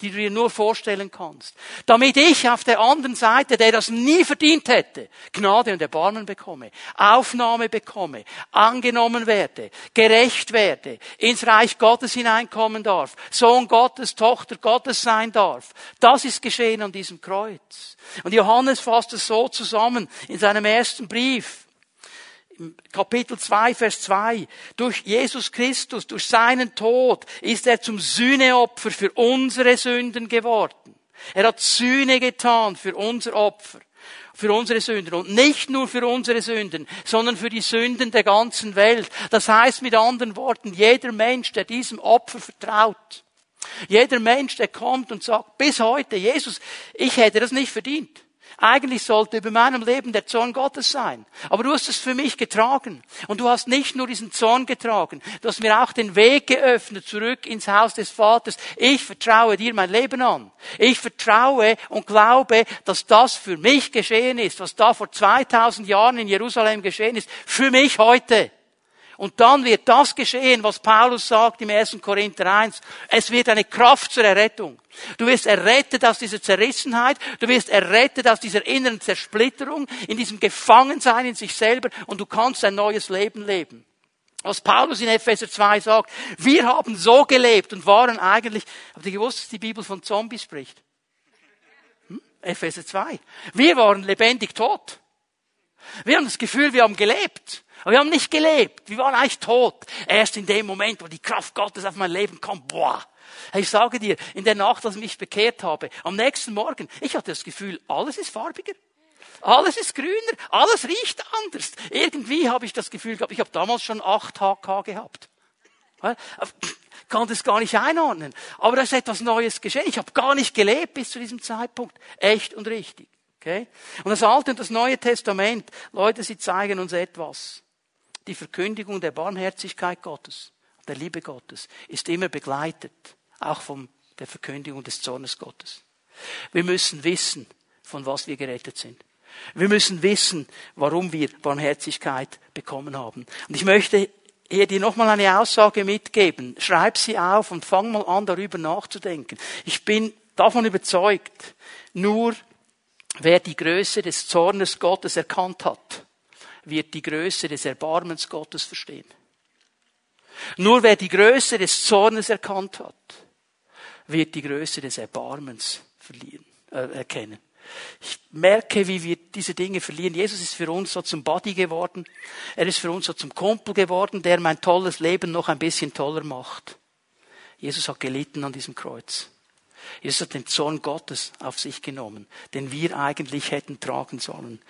die du dir nur vorstellen kannst. Damit ich auf der anderen Seite, der das nie verdient hätte, Gnade und Erbarmen bekomme, Aufnahme bekomme, angenommen werde, gerecht werde, ins Reich Gottes hineinkommen darf, Sohn Gottes, Tochter Gottes sein darf. Das ist geschehen an diesem Kreuz. Und Johannes fasst es so zusammen in seinem ersten Brief. Kapitel 2, Vers 2. Durch Jesus Christus, durch seinen Tod ist er zum Sühneopfer für unsere Sünden geworden. Er hat Sühne getan für unser Opfer, für unsere Sünden. Und nicht nur für unsere Sünden, sondern für die Sünden der ganzen Welt. Das heißt mit anderen Worten, jeder Mensch, der diesem Opfer vertraut, jeder Mensch, der kommt und sagt, bis heute, Jesus, ich hätte das nicht verdient. Eigentlich sollte über meinem Leben der Zorn Gottes sein. Aber du hast es für mich getragen. Und du hast nicht nur diesen Zorn getragen, du hast mir auch den Weg geöffnet zurück ins Haus des Vaters. Ich vertraue dir mein Leben an. Ich vertraue und glaube, dass das für mich geschehen ist, was da vor 2000 Jahren in Jerusalem geschehen ist, für mich heute. Und dann wird das geschehen, was Paulus sagt im 1. Korinther 1. Es wird eine Kraft zur Errettung. Du wirst errettet aus dieser Zerrissenheit, du wirst errettet aus dieser inneren Zersplitterung, in diesem Gefangensein in sich selber und du kannst ein neues Leben leben. Was Paulus in Epheser 2 sagt, wir haben so gelebt und waren eigentlich, habt ihr gewusst, dass die Bibel von Zombies spricht? Hm? Epheser 2. Wir waren lebendig tot. Wir haben das Gefühl, wir haben gelebt. Aber wir haben nicht gelebt. Wir waren eigentlich tot. Erst in dem Moment, wo die Kraft Gottes auf mein Leben kommt, boah. Ich sage dir, in der Nacht, als ich mich bekehrt habe, am nächsten Morgen, ich hatte das Gefühl, alles ist farbiger. Alles ist grüner, alles riecht anders. Irgendwie habe ich das Gefühl gehabt, ich habe damals schon 8 HK gehabt. [SNIFFS] kann das gar nicht einordnen. Aber da ist etwas Neues geschehen. Ich habe gar nicht gelebt bis zu diesem Zeitpunkt. Echt und richtig. Okay? Und das Alte und das Neue Testament, Leute, sie zeigen uns etwas. Die Verkündigung der Barmherzigkeit Gottes, der Liebe Gottes, ist immer begleitet, auch von der Verkündigung des Zornes Gottes. Wir müssen wissen, von was wir gerettet sind. Wir müssen wissen, warum wir Barmherzigkeit bekommen haben. Und ich möchte hier dir nochmal eine Aussage mitgeben. Schreib sie auf und fang mal an, darüber nachzudenken. Ich bin davon überzeugt, nur wer die Größe des Zornes Gottes erkannt hat, wird die Größe des Erbarmens Gottes verstehen. Nur wer die Größe des Zornes erkannt hat, wird die Größe des Erbarmens verlieren, äh, erkennen. Ich merke, wie wir diese Dinge verlieren. Jesus ist für uns so zum Buddy geworden. Er ist für uns so zum Kumpel geworden, der mein tolles Leben noch ein bisschen toller macht. Jesus hat gelitten an diesem Kreuz. Jesus hat den Zorn Gottes auf sich genommen, den wir eigentlich hätten tragen sollen.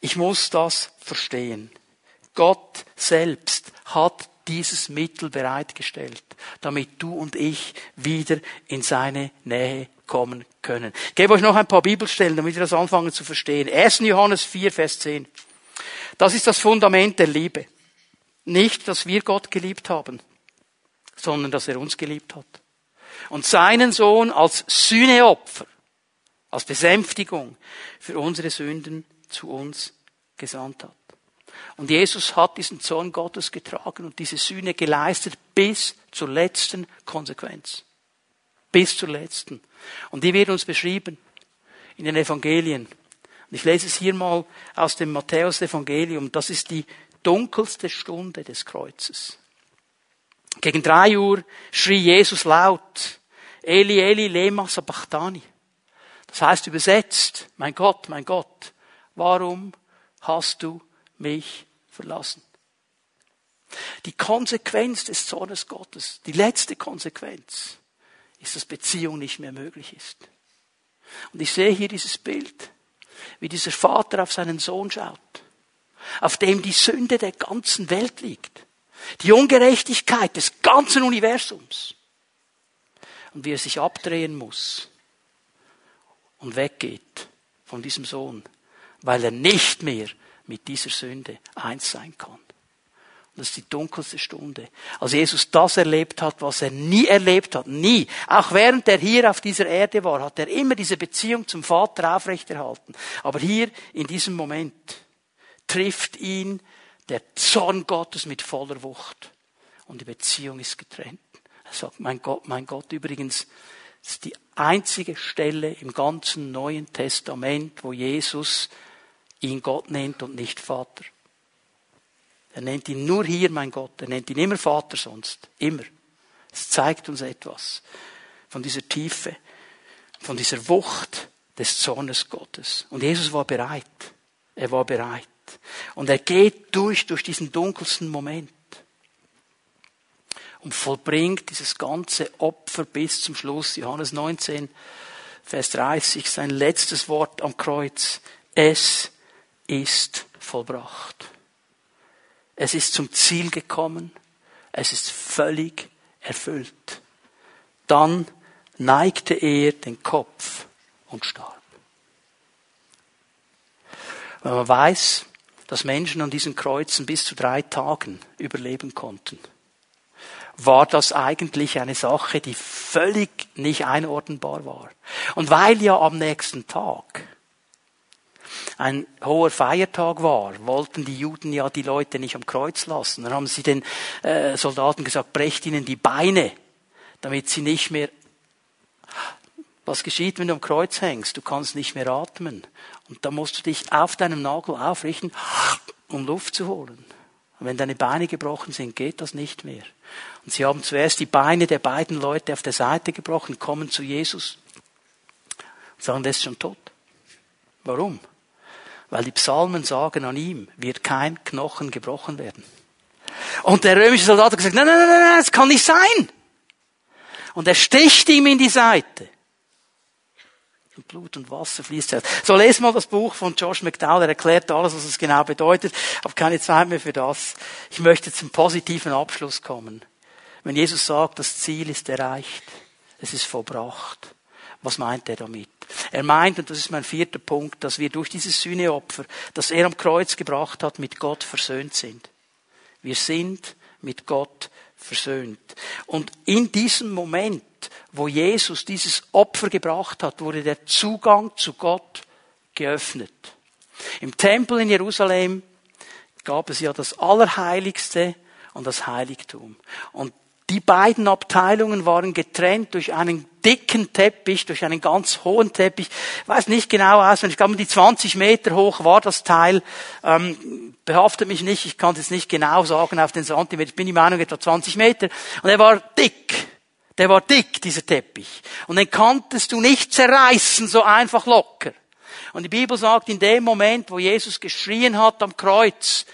Ich muss das verstehen. Gott selbst hat dieses Mittel bereitgestellt, damit du und ich wieder in seine Nähe kommen können. Ich gebe euch noch ein paar Bibelstellen, damit wir das anfangen zu verstehen. 1. Johannes 4, Vers 10. Das ist das Fundament der Liebe. Nicht, dass wir Gott geliebt haben, sondern dass er uns geliebt hat. Und seinen Sohn als Sühneopfer, als Besänftigung für unsere Sünden zu uns gesandt hat. Und Jesus hat diesen Zorn Gottes getragen und diese Sühne geleistet bis zur letzten Konsequenz. Bis zur letzten. Und die wird uns beschrieben in den Evangelien. Und ich lese es hier mal aus dem Matthäus-Evangelium. Das ist die dunkelste Stunde des Kreuzes. Gegen drei Uhr schrie Jesus laut, Eli, Eli, lema sabachthani. Das heißt übersetzt, mein Gott, mein Gott, warum hast du mich verlassen? Die Konsequenz des Zornes Gottes, die letzte Konsequenz, ist, dass Beziehung nicht mehr möglich ist. Und ich sehe hier dieses Bild, wie dieser Vater auf seinen Sohn schaut, auf dem die Sünde der ganzen Welt liegt, die Ungerechtigkeit des ganzen Universums und wie er sich abdrehen muss und weggeht von diesem Sohn, weil er nicht mehr mit dieser Sünde eins sein kann. Das ist die dunkelste Stunde. Als Jesus das erlebt hat, was er nie erlebt hat, nie. Auch während er hier auf dieser Erde war, hat er immer diese Beziehung zum Vater aufrechterhalten. Aber hier in diesem Moment trifft ihn der Zorn Gottes mit voller Wucht. Und die Beziehung ist getrennt. Er sagt, mein Gott, mein Gott, übrigens, das ist die einzige Stelle im ganzen Neuen Testament, wo Jesus ihn Gott nennt und nicht Vater. Er nennt ihn nur hier mein Gott. Er nennt ihn immer Vater sonst. Immer. Es zeigt uns etwas von dieser Tiefe, von dieser Wucht des Zornes Gottes. Und Jesus war bereit. Er war bereit. Und er geht durch, durch diesen dunkelsten Moment. Und vollbringt dieses ganze Opfer bis zum Schluss. Johannes 19, Vers 30, sein letztes Wort am Kreuz. Es ist vollbracht. Es ist zum Ziel gekommen. Es ist völlig erfüllt. Dann neigte er den Kopf und starb. Wenn man weiß, dass Menschen an diesen Kreuzen bis zu drei Tagen überleben konnten, war das eigentlich eine Sache, die völlig nicht einordnbar war. Und weil ja am nächsten Tag ein hoher Feiertag war, wollten die Juden ja die Leute nicht am Kreuz lassen. Dann haben sie den äh, Soldaten gesagt, brecht ihnen die Beine, damit sie nicht mehr was geschieht, wenn du am Kreuz hängst? Du kannst nicht mehr atmen. Und da musst du dich auf deinem Nagel aufrichten, um Luft zu holen. Und wenn deine Beine gebrochen sind, geht das nicht mehr. Und sie haben zuerst die Beine der beiden Leute auf der Seite gebrochen, kommen zu Jesus und sagen, der ist schon tot. Warum? Weil die Psalmen sagen, an ihm wird kein Knochen gebrochen werden. Und der römische Soldat hat gesagt, nein, nein, nein, nein, das kann nicht sein. Und er sticht ihm in die Seite. Und Blut und Wasser fließt. So, lese mal das Buch von Josh McDowell. Er erklärt alles, was es genau bedeutet. Ich habe keine Zeit mehr für das. Ich möchte zum positiven Abschluss kommen. wenn Jesus sagt, das Ziel ist erreicht, es ist vollbracht. Was meint er damit? Er meint, und das ist mein vierter Punkt, dass wir durch dieses Sühneopfer, das er am Kreuz gebracht hat, mit Gott versöhnt sind. Wir sind mit Gott versöhnt. Und in diesem Moment, wo Jesus dieses Opfer gebracht hat, wurde der Zugang zu Gott geöffnet. Im Tempel in Jerusalem gab es ja das Allerheiligste und das Heiligtum. Und die beiden Abteilungen waren getrennt durch einen dicken Teppich, durch einen ganz hohen Teppich. Ich weiß nicht genau aus, ich glaube, die 20 Meter hoch war das Teil. Ähm, behaftet mich nicht, ich kann es jetzt nicht genau sagen auf den Zentimeter. Ich bin die Meinung etwa 20 Meter. Und er war dick. Der war dick, dieser Teppich. Und den konntest du nicht zerreißen, so einfach locker. Und die Bibel sagt, in dem Moment, wo Jesus geschrien hat am Kreuz,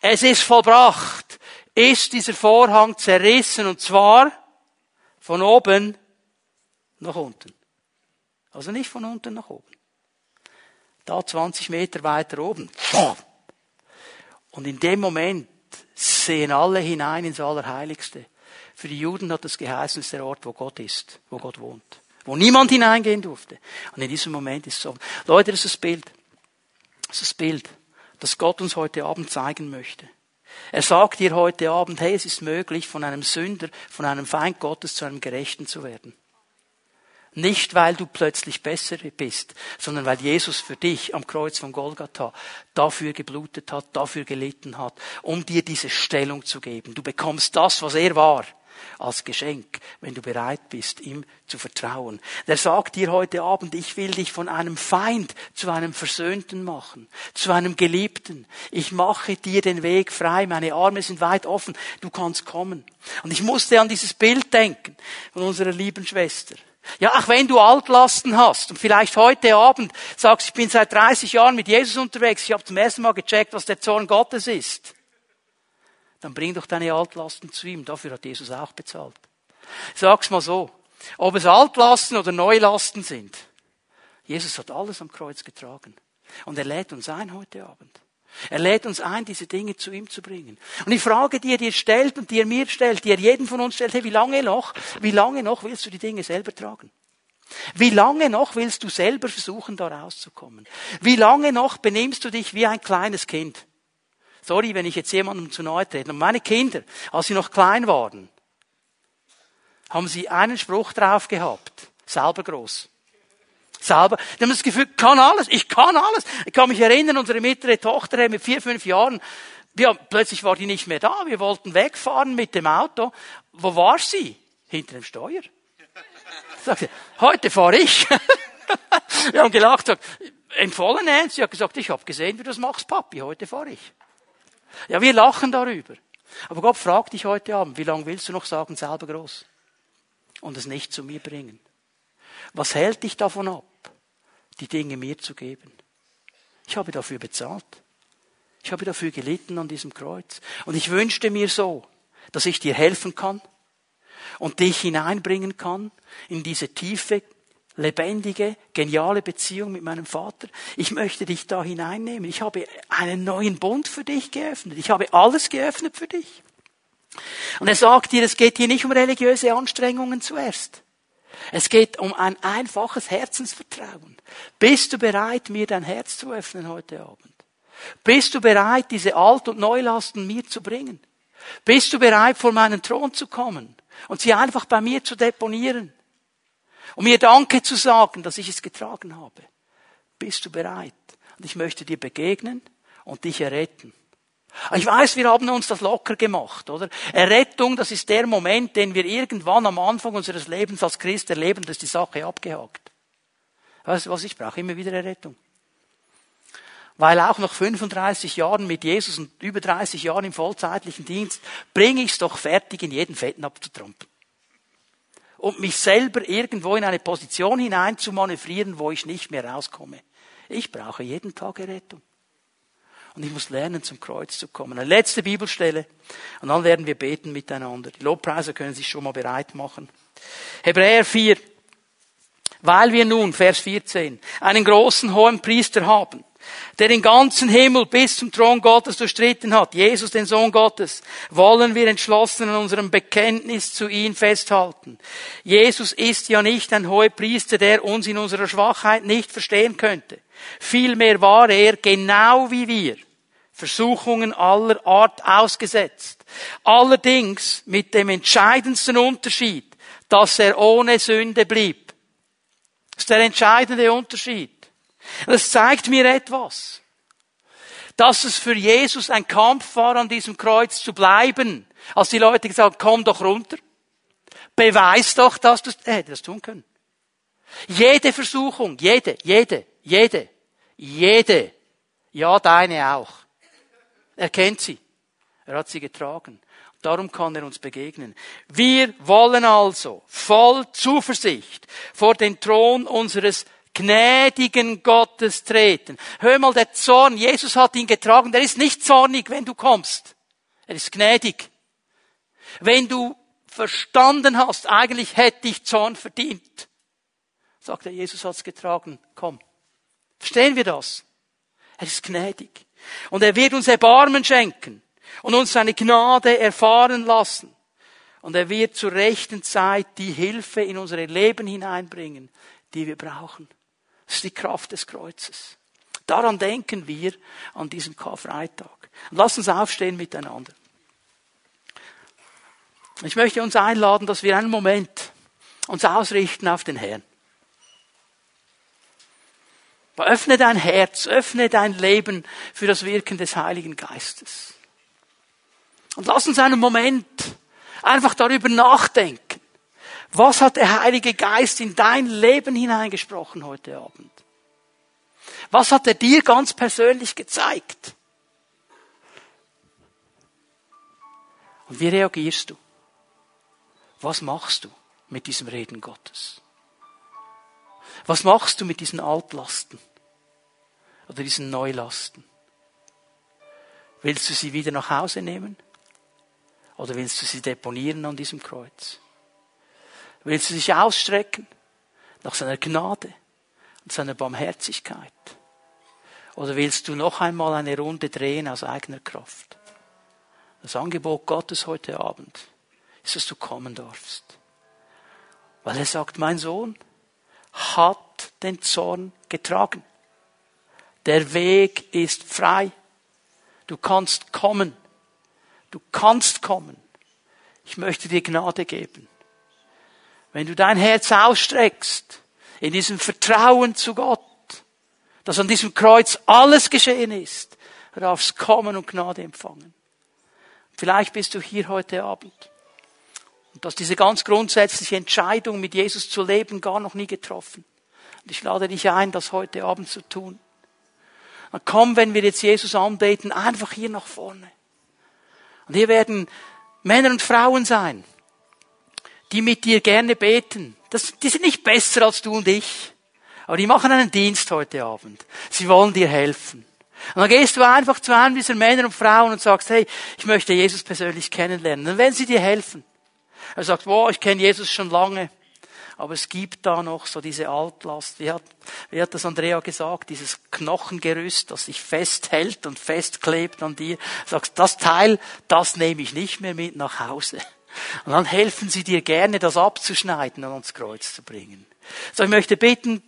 es ist vollbracht, ist dieser Vorhang zerrissen und zwar von oben nach unten. Also nicht von unten nach oben. Da 20 Meter weiter oben. Und in dem Moment sehen alle hinein ins Allerheiligste. Für die Juden hat das geheißen, es ist der Ort, wo Gott ist, wo Gott wohnt wo niemand hineingehen durfte. Und in diesem Moment ist es so. Leute, das ist das Bild. Das ist das Bild, das Gott uns heute Abend zeigen möchte. Er sagt dir heute Abend, hey, es ist möglich, von einem Sünder, von einem Feind Gottes zu einem Gerechten zu werden. Nicht, weil du plötzlich besser bist, sondern weil Jesus für dich am Kreuz von Golgatha dafür geblutet hat, dafür gelitten hat, um dir diese Stellung zu geben. Du bekommst das, was er war als Geschenk, wenn du bereit bist, ihm zu vertrauen. Der sagt dir heute Abend, ich will dich von einem Feind zu einem Versöhnten machen, zu einem Geliebten. Ich mache dir den Weg frei, meine Arme sind weit offen, du kannst kommen. Und ich musste an dieses Bild denken von unserer lieben Schwester. Ja, auch wenn du Altlasten hast und vielleicht heute Abend sagst, ich bin seit 30 Jahren mit Jesus unterwegs, ich habe zum ersten Mal gecheckt, was der Zorn Gottes ist dann bring doch deine Altlasten zu ihm. Dafür hat Jesus auch bezahlt. Sag's mal so. Ob es Altlasten oder Neulasten sind. Jesus hat alles am Kreuz getragen. Und er lädt uns ein heute Abend. Er lädt uns ein, diese Dinge zu ihm zu bringen. Und ich frage die er dir stellt und die er mir stellt, die er jeden von uns stellt, hey, wie lange noch, wie lange noch willst du die Dinge selber tragen? Wie lange noch willst du selber versuchen, da rauszukommen? Wie lange noch benimmst du dich wie ein kleines Kind? Sorry, wenn ich jetzt jemandem zu nahe trete. Und meine Kinder, als sie noch klein waren, haben sie einen Spruch drauf gehabt. Selber groß. Selber. Die haben das Gefühl, kann alles, ich kann alles. Ich kann mich erinnern, unsere mittlere Tochter mit vier, fünf Jahren, ja, plötzlich war die nicht mehr da. Wir wollten wegfahren mit dem Auto. Wo war sie? Hinter dem Steuer. [LAUGHS] Sagte, heute fahre ich. [LAUGHS] Wir haben gelacht, sagt, im vollen Ernst. Sie hat gesagt, ich habe gesehen, wie du das machst, Papi. Heute fahre ich. Ja, wir lachen darüber. Aber Gott fragt dich heute Abend, wie lange willst du noch sagen, selber groß? Und es nicht zu mir bringen. Was hält dich davon ab, die Dinge mir zu geben? Ich habe dafür bezahlt. Ich habe dafür gelitten an diesem Kreuz. Und ich wünschte mir so, dass ich dir helfen kann und dich hineinbringen kann in diese tiefe lebendige, geniale Beziehung mit meinem Vater. Ich möchte dich da hineinnehmen. Ich habe einen neuen Bund für dich geöffnet. Ich habe alles geöffnet für dich. Und er sagt dir, es geht hier nicht um religiöse Anstrengungen zuerst. Es geht um ein einfaches Herzensvertrauen. Bist du bereit, mir dein Herz zu öffnen heute Abend? Bist du bereit, diese Alt- und Neulasten mir zu bringen? Bist du bereit, vor meinen Thron zu kommen und sie einfach bei mir zu deponieren? Um mir Danke zu sagen, dass ich es getragen habe. Bist du bereit? Und ich möchte dir begegnen und dich erretten. Ich weiß, wir haben uns das locker gemacht, oder? Errettung, das ist der Moment, den wir irgendwann am Anfang unseres Lebens als Christ erleben, dass die Sache abgehakt. Weißt du, was ich brauche? Immer wieder Errettung. Weil auch nach 35 Jahren mit Jesus und über 30 Jahren im vollzeitlichen Dienst bringe ich es doch fertig, in jeden Fetten abzutrampen und mich selber irgendwo in eine Position hinein zu manövrieren, wo ich nicht mehr rauskomme. Ich brauche jeden Tag Errettung. Und ich muss lernen, zum Kreuz zu kommen. Eine letzte Bibelstelle. Und dann werden wir beten miteinander. Die Lobpreise können sich schon mal bereit machen. Hebräer 4. Weil wir nun, Vers 14, einen großen hohen Priester haben, der den ganzen Himmel bis zum Thron Gottes durchstritten hat, Jesus den Sohn Gottes, wollen wir entschlossen an unserem Bekenntnis zu ihm festhalten. Jesus ist ja nicht ein hoher Priester, der uns in unserer Schwachheit nicht verstehen könnte. Vielmehr war er, genau wie wir, Versuchungen aller Art ausgesetzt. Allerdings mit dem entscheidendsten Unterschied, dass er ohne Sünde blieb. Das ist der entscheidende Unterschied. Das zeigt mir etwas. Dass es für Jesus ein Kampf war, an diesem Kreuz zu bleiben. Als die Leute gesagt haben, komm doch runter. Beweis doch, dass du, er hätte das tun können. Jede Versuchung, jede, jede, jede, jede, ja deine auch. Er kennt sie. Er hat sie getragen. Darum kann er uns begegnen. Wir wollen also voll Zuversicht vor den Thron unseres gnädigen Gottes treten. Hör mal, der Zorn, Jesus hat ihn getragen, der ist nicht zornig, wenn du kommst. Er ist gnädig. Wenn du verstanden hast, eigentlich hätte ich Zorn verdient, sagt er, Jesus hat's getragen, komm. Verstehen wir das? Er ist gnädig. Und er wird uns Erbarmen schenken und uns seine Gnade erfahren lassen. Und er wird zur rechten Zeit die Hilfe in unsere Leben hineinbringen, die wir brauchen. Das ist die Kraft des Kreuzes. Daran denken wir an diesem Karfreitag. Und lass uns aufstehen miteinander. Ich möchte uns einladen, dass wir einen Moment uns ausrichten auf den Herrn. Öffne dein Herz, öffne dein Leben für das Wirken des Heiligen Geistes. Und lass uns einen Moment einfach darüber nachdenken. Was hat der Heilige Geist in dein Leben hineingesprochen heute Abend? Was hat er dir ganz persönlich gezeigt? Und wie reagierst du? Was machst du mit diesem Reden Gottes? Was machst du mit diesen Altlasten oder diesen Neulasten? Willst du sie wieder nach Hause nehmen? Oder willst du sie deponieren an diesem Kreuz? Willst du dich ausstrecken nach seiner Gnade und seiner Barmherzigkeit? Oder willst du noch einmal eine Runde drehen aus eigener Kraft? Das Angebot Gottes heute Abend ist, dass du kommen darfst. Weil er sagt, mein Sohn hat den Zorn getragen. Der Weg ist frei. Du kannst kommen. Du kannst kommen. Ich möchte dir Gnade geben. Wenn du dein Herz ausstreckst, in diesem Vertrauen zu Gott, dass an diesem Kreuz alles geschehen ist, darfst kommen und Gnade empfangen. Vielleicht bist du hier heute Abend und hast diese ganz grundsätzliche Entscheidung, mit Jesus zu leben, gar noch nie getroffen. Und ich lade dich ein, das heute Abend zu tun. Dann komm, wenn wir jetzt Jesus anbeten, einfach hier nach vorne. Und hier werden Männer und Frauen sein, die mit dir gerne beten. Das, die sind nicht besser als du und ich. Aber die machen einen Dienst heute Abend. Sie wollen dir helfen. Und dann gehst du einfach zu einem dieser Männer und Frauen und sagst, hey, ich möchte Jesus persönlich kennenlernen. Dann werden sie dir helfen. Er sagt, wow, ich kenne Jesus schon lange. Aber es gibt da noch so diese Altlast. Wie hat, wie hat das Andrea gesagt? Dieses Knochengerüst, das sich festhält und festklebt an dir. Sagst, das Teil, das nehme ich nicht mehr mit nach Hause. Und dann helfen sie dir gerne, das abzuschneiden und ans Kreuz zu bringen. So, ich möchte bitten,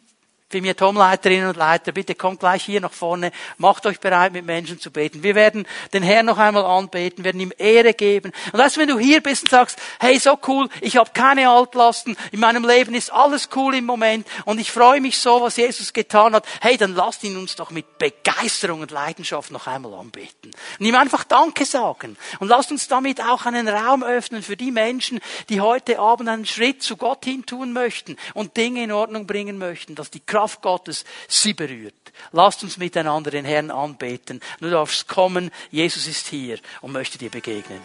Tom-Leiterinnen und Leiter, bitte kommt gleich hier nach vorne, macht euch bereit, mit Menschen zu beten. Wir werden den Herrn noch einmal anbeten, werden ihm Ehre geben. Und weißt, wenn du hier bist und sagst, hey, so cool, ich habe keine Altlasten, in meinem Leben ist alles cool im Moment und ich freue mich so, was Jesus getan hat, hey, dann lasst ihn uns doch mit Begeisterung und Leidenschaft noch einmal anbeten. Und ihm einfach Danke sagen. Und lasst uns damit auch einen Raum öffnen für die Menschen, die heute Abend einen Schritt zu Gott hin tun möchten und Dinge in Ordnung bringen möchten, dass die Kraft Kraft Gottes sie berührt. Lasst uns miteinander den Herrn anbeten. Du darfst kommen. Jesus ist hier und möchte dir begegnen.